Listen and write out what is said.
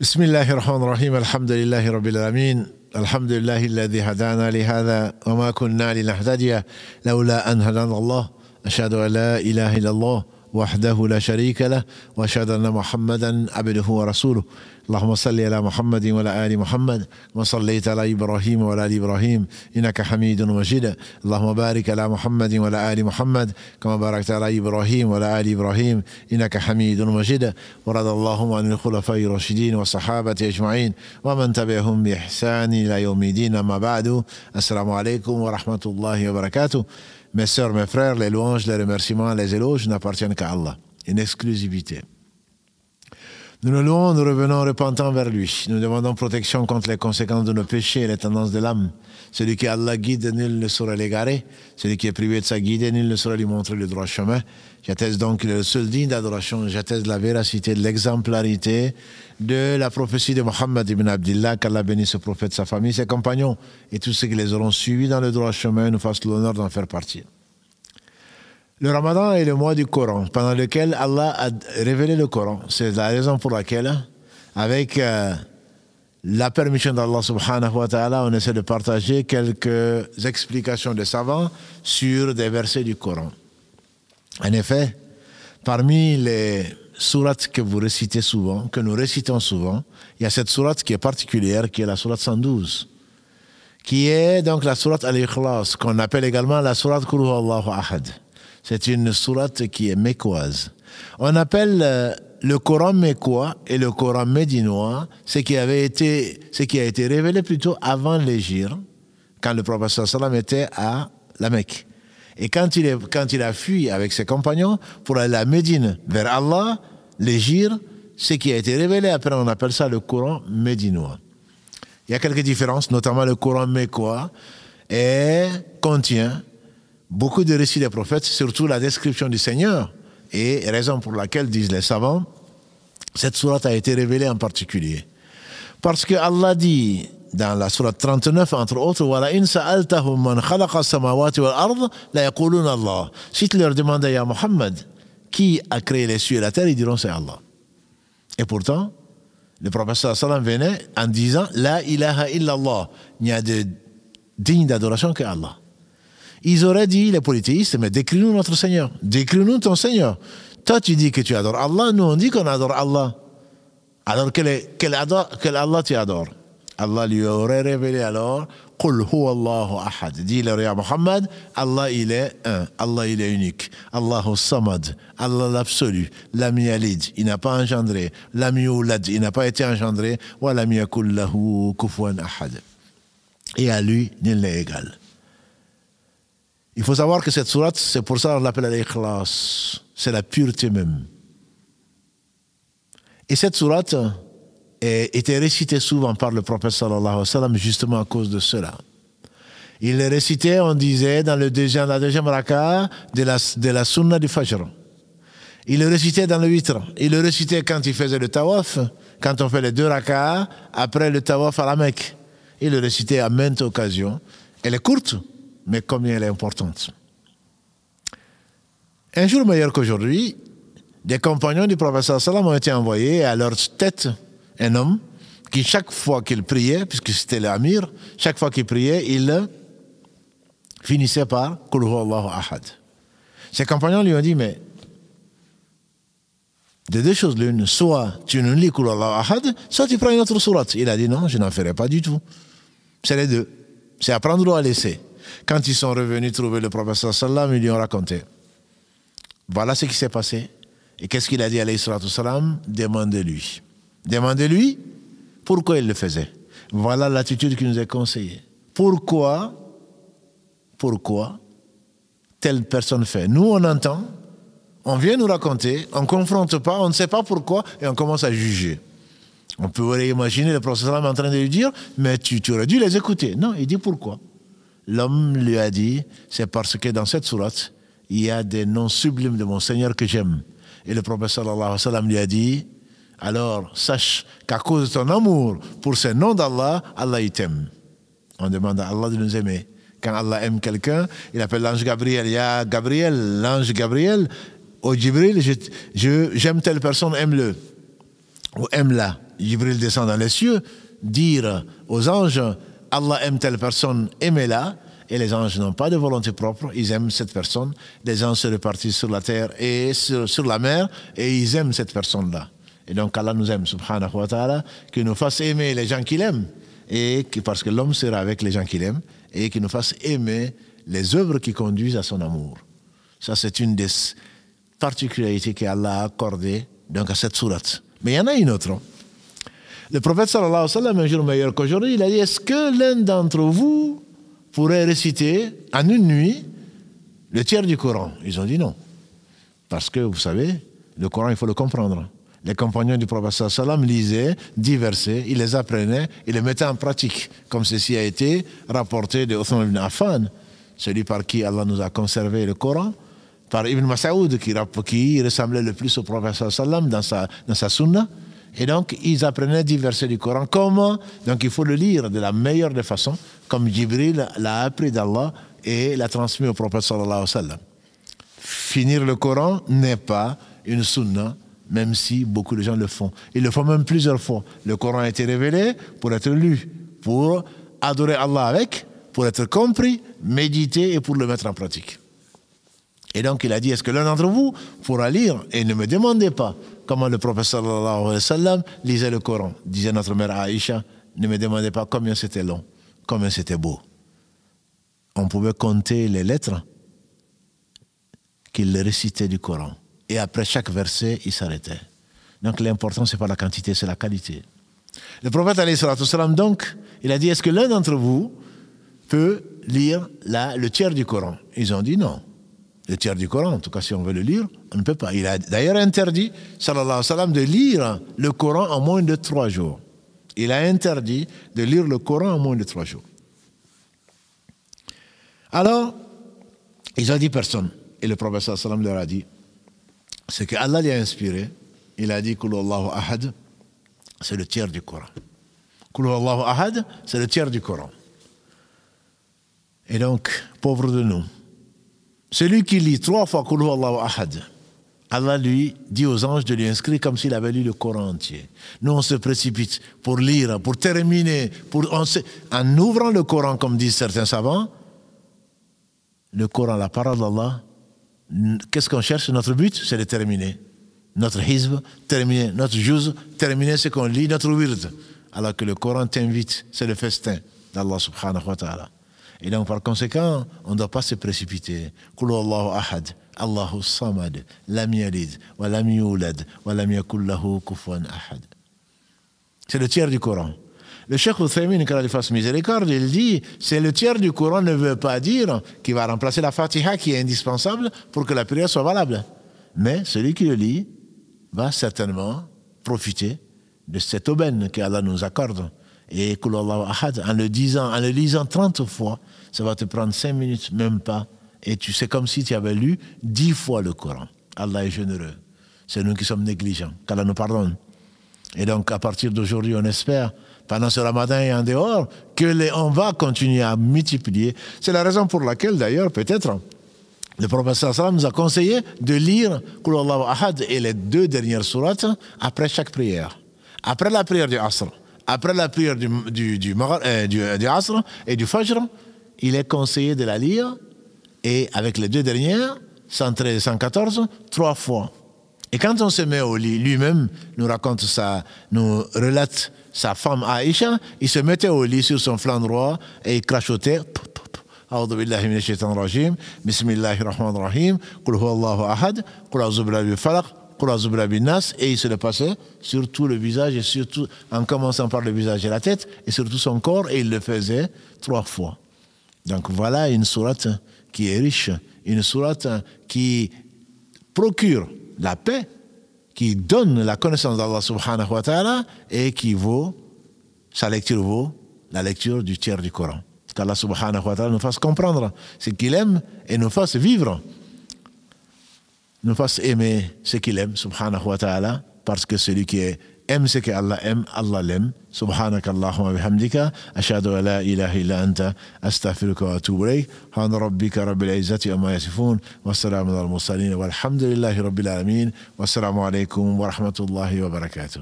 بسم الله الرحمن الرحيم الحمد لله رب العالمين الحمد لله الذي هدانا لهذا وما كنا لنهتدي لولا أن هدانا الله أشهد أن لا إله إلا الله وحده لا شريك له وأشهد أن محمدا عبده ورسوله. اللهم صل على محمد وعلى آل محمد وصليت على إبراهيم وعلى آل إبراهيم إنك حميد مجيد. اللهم بارك على محمد وعلى آل محمد كما باركت على إبراهيم وعلى آل إبراهيم إنك حميد مجيد. ورضى اللهم عن الخلفاء الراشدين والصحابة أجمعين ومن تبعهم بإحسان إلى يوم الدين أما بعد. السلام عليكم ورحمة الله وبركاته. Mes sœurs, mes frères, les louanges, les remerciements, les éloges n'appartiennent qu'à Allah. Une exclusivité. Nous nous louons, nous revenons repentant vers lui. Nous demandons protection contre les conséquences de nos péchés et les tendances de l'âme. Celui qui Allah guide, nul ne saurait l'égarer. Celui qui est privé de sa guide, nul ne saurait lui montrer le droit chemin. J'atteste donc le seul digne d'adoration. J'atteste la véracité, l'exemplarité de la prophétie de Mohammed ibn Abdullah, qu'Allah bénisse ce prophète, sa famille, ses compagnons et tous ceux qui les auront suivis dans le droit chemin nous fassent l'honneur d'en faire partie. Le Ramadan est le mois du Coran, pendant lequel Allah a révélé le Coran. C'est la raison pour laquelle, avec euh, la permission d'Allah subhanahu wa ta'ala, on essaie de partager quelques explications de savants sur des versets du Coran. En effet, parmi les sourates que vous récitez souvent, que nous récitons souvent, il y a cette sourate qui est particulière, qui est la sourate 112, qui est donc la sourate Al-Ikhlas, qu'on appelle également la sourate Kulu Allahu Ahad. C'est une sourate qui est mécoise. On appelle euh, le Coran mécois et le Coran médinois ce qui avait été, ce qui a été révélé plutôt avant l'Égypte, quand le prophète sallam était à la Mecque. Et quand il, quand il a fui avec ses compagnons pour aller à Médine vers Allah, l'Égypte, ce qui a été révélé, après on appelle ça le Coran médinois. Il y a quelques différences, notamment le Coran mécois, et contient beaucoup de récits des prophètes, surtout la description du Seigneur, et raison pour laquelle, disent les savants, cette sourate a été révélée en particulier. Parce que Allah dit dans la sourate 39, entre autres, Si tu leur demandais à Mohammed qui a créé les cieux et la terre, ils diront c'est Allah. Et pourtant, le prophète sallam venait en disant La ilaha illallah. Il n'y a de digne d'adoration que Allah. Ils auraient dit, les polythéistes, mais décris-nous notre Seigneur. Décris-nous ton Seigneur. Toi, tu dis que tu adores Allah, nous, on dit qu'on adore Allah. Alors, quel, quel, quel Allah tu adores? Allah lui aurait révélé alors Qul Allahu ahad. Dis-leur à Muhammad, Allah il est un, Allah il est unique. Allahu samad, Allah l'absolu, l'am yalid, il n'a pas engendré, l'am yulad, il n'a pas été engendré, wa lam yakul lahu ahad. Et à lui, nul n'est égal. Il faut savoir que cette sourate, c'est pour ça qu'on l'appelle l'ikhlas. C'est la pureté même. Et cette sourate était récitée souvent par le prophète sallallahu alayhi wa sallam justement à cause de cela. Il le récitait, on disait, dans le deuxième, la deuxième raka de la, de la sunna du fajr. Il le récitait dans le huître. Il le récitait quand il faisait le tawaf, quand on fait les deux rakas, après le tawaf à la Mecque. Il le récitait à maintes occasions. Elle est courte, mais combien elle est importante. Un jour meilleur qu'aujourd'hui, des compagnons du professeur Salam ont été envoyés à leur tête un homme qui, chaque fois qu'il priait, puisque c'était l'amir, chaque fois qu'il priait, il finissait par Allahu Ahad. Ses compagnons lui ont dit, mais de deux choses l'une, soit tu ne lis Allahu Ahad, soit tu prends une autre sourate. Il a dit, non, je n'en ferai pas du tout. C'est les deux. C'est à prendre ou à laisser. Quand ils sont revenus trouver le professeur ils lui ont raconté. Voilà ce qui s'est passé. Et qu'est-ce qu'il a dit à salam Demandez-lui. Demandez-lui pourquoi il le faisait. Voilà l'attitude qui nous est conseillée. Pourquoi Pourquoi telle personne fait? Nous, on entend, on vient nous raconter, on ne confronte pas, on ne sait pas pourquoi, et on commence à juger. On peut imaginer le professeur en train de lui dire, mais tu, tu aurais dû les écouter. Non, il dit pourquoi? L'homme lui a dit, c'est parce que dans cette sourate, il y a des noms sublimes de mon Seigneur que j'aime. Et le prophète sallallahu lui a dit, alors sache qu'à cause de ton amour pour ces noms d'Allah, Allah t'aime. On demande à Allah de nous aimer. Quand Allah aime quelqu'un, il appelle l'ange Gabriel. Il y a Gabriel, l'ange Gabriel. Au Jibril, j'aime telle personne, aime-le. Ou aime-la. Jibril descend dans les cieux, dire aux anges, Allah aime telle personne, aimez-la, et les anges n'ont pas de volonté propre, ils aiment cette personne. Les anges se répartissent sur la terre et sur, la mer, et ils aiment cette personne-là. Et donc Allah nous aime, subhanahu wa ta'ala, qu'il nous fasse aimer les gens qu'il aime, et que, parce que l'homme sera avec les gens qu'il aime, et qu'il nous fasse aimer les œuvres qui conduisent à son amour. Ça, c'est une des particularités qu'Allah a accordées donc, à cette sourate. Mais il y en a une autre. Le prophète sallallahu alayhi wa sallam, un jour meilleur qu'aujourd'hui, il a dit Est-ce que l'un d'entre vous pourrait réciter en une nuit le tiers du Coran? Ils ont dit non. Parce que, vous savez, le Coran, il faut le comprendre. Les compagnons du prophète sallallahu alayhi wa sallam lisaient dix versets, ils les apprenaient, ils les mettaient en pratique, comme ceci a été rapporté de Othman ibn Affan, celui par qui Allah nous a conservé le Coran, par Ibn Mas'ud, qui, ressemblait le plus au prophète sallam dans sa, dans sa. Et donc, ils apprenaient dix versets du Coran. Comment Donc, il faut le lire de la meilleure des façons, comme Jibril l'a appris d'Allah et l'a transmis au prophète sallallahu alayhi wa sallam. Finir le Coran n'est pas une sunna, même si beaucoup de gens le font. Ils le font même plusieurs fois. Le Coran a été révélé pour être lu, pour adorer Allah avec, pour être compris, médité et pour le mettre en pratique. Et donc il a dit, est-ce que l'un d'entre vous pourra lire Et ne me demandez pas comment le prophète sallallahu alayhi wa sallam lisait le Coran. Disait notre mère Aïcha, ne me demandez pas combien c'était long, combien c'était beau. On pouvait compter les lettres qu'il récitait du Coran. Et après chaque verset, il s'arrêtait. Donc l'important, ce n'est pas la quantité, c'est la qualité. Le prophète, alayhi wassalam, donc, il a dit, est-ce que l'un d'entre vous peut lire la- le tiers du Coran? Ils ont dit non. Le tiers du Coran, en tout cas, si on veut le lire, on ne peut pas. Il a d'ailleurs interdit, sallallahu wa sallam, de lire le Coran en moins de trois jours. Il a interdit de lire le Coran en moins de trois jours. Alors, ils ont dit personne. Et le prophète sallallahu alayhi wa sallam leur a dit, c'est que Allah lui a inspiré. Il a dit, Allahu ahad, c'est le tiers du Coran. Allahu ahad, c'est le tiers du Coran. Et donc, pauvre de nous, celui qui lit trois fois ahad, Allah lui dit aux anges de lui inscrire comme s'il avait lu le Coran entier. Nous, on se précipite pour lire, pour terminer, pour, en ouvrant le Coran, comme disent certains savants, le Coran, la parole d'Allah, qu'est-ce qu'on cherche? Notre but, c'est de terminer. Notre hizb, terminer. Notre juz, terminer ce qu'on lit, notre wird. Alors que le Coran t'invite, c'est le festin d'Allah subhanahu wa ta'ala. Et donc, par conséquent, on ne doit pas se précipiter. Allahu ahad, Allahu samad, lam yalid, wa lam yulad, wa lam yakul lahu kufuwan ahad. C'est le tiers du Coran. Le Cheikh Uthaymin, quand il fasse miséricorde, il dit c'est le tiers du Coran ne veut pas dire qu'il va remplacer la Fatiha qui est indispensable pour que la prière soit valable. Mais celui qui le lit va certainement profiter de cette aubaine qu'Allah nous accorde. Et Kul Ahad, en le disant, en le lisant 30 fois, ça va te prendre 5 minutes, même pas. Et tu sais comme si tu avais lu 10 fois le Coran. Allah est généreux. C'est nous qui sommes négligents. Qu'Allah nous pardonne. Et donc, à partir d'aujourd'hui, on espère, pendant ce ramadan et en dehors, que les, on va continuer à multiplier. C'est la raison pour laquelle, d'ailleurs, peut-être, le wa sallam nous a conseillé de lire Allahu Ahad et les deux dernières sourates après chaque prière. Après la prière du Asr, après la prière du, du, du, Maghr- euh, du, du Asr et du Fajr, il est conseillé de la lire et avec les deux dernières, 113 et 114, trois fois. Et quand on se met au lit, lui-même nous raconte ça, nous relate sa femme Aïcha, il se mettait au lit sur son flanc droit et il crachotait. أعوذ بالله من الشيطان الرجيم بسم الله الرحمن الرحيم قل هو الله أحد قل أعوذ برب الفلق et il se le passait sur tout le visage et surtout en commençant par le visage et la tête et sur tout son corps et il le faisait trois fois. Donc voilà une sourate qui est riche, une sourate qui procure la paix, qui donne la connaissance d'Allah subhanahu wa ta'ala et qui vaut, sa lecture vaut la lecture du tiers du Coran. Qu'Allah subhanahu wa ta'ala nous fasse comprendre ce qu'il aime et nous fasse vivre nous fasse aimer ce qu'il aime, subhanahu wa ta'ala, parce que celui qui aime ce que Allah aime, Allah l'aime. سبحانك اللهم وبحمدك أشهد أن لا إله إلا أنت أستغفرك وأتوب إليك سبحان ربك رب العزة عما يصفون والسلام على المرسلين والحمد لله رب العالمين والسلام عليكم ورحمة الله وبركاته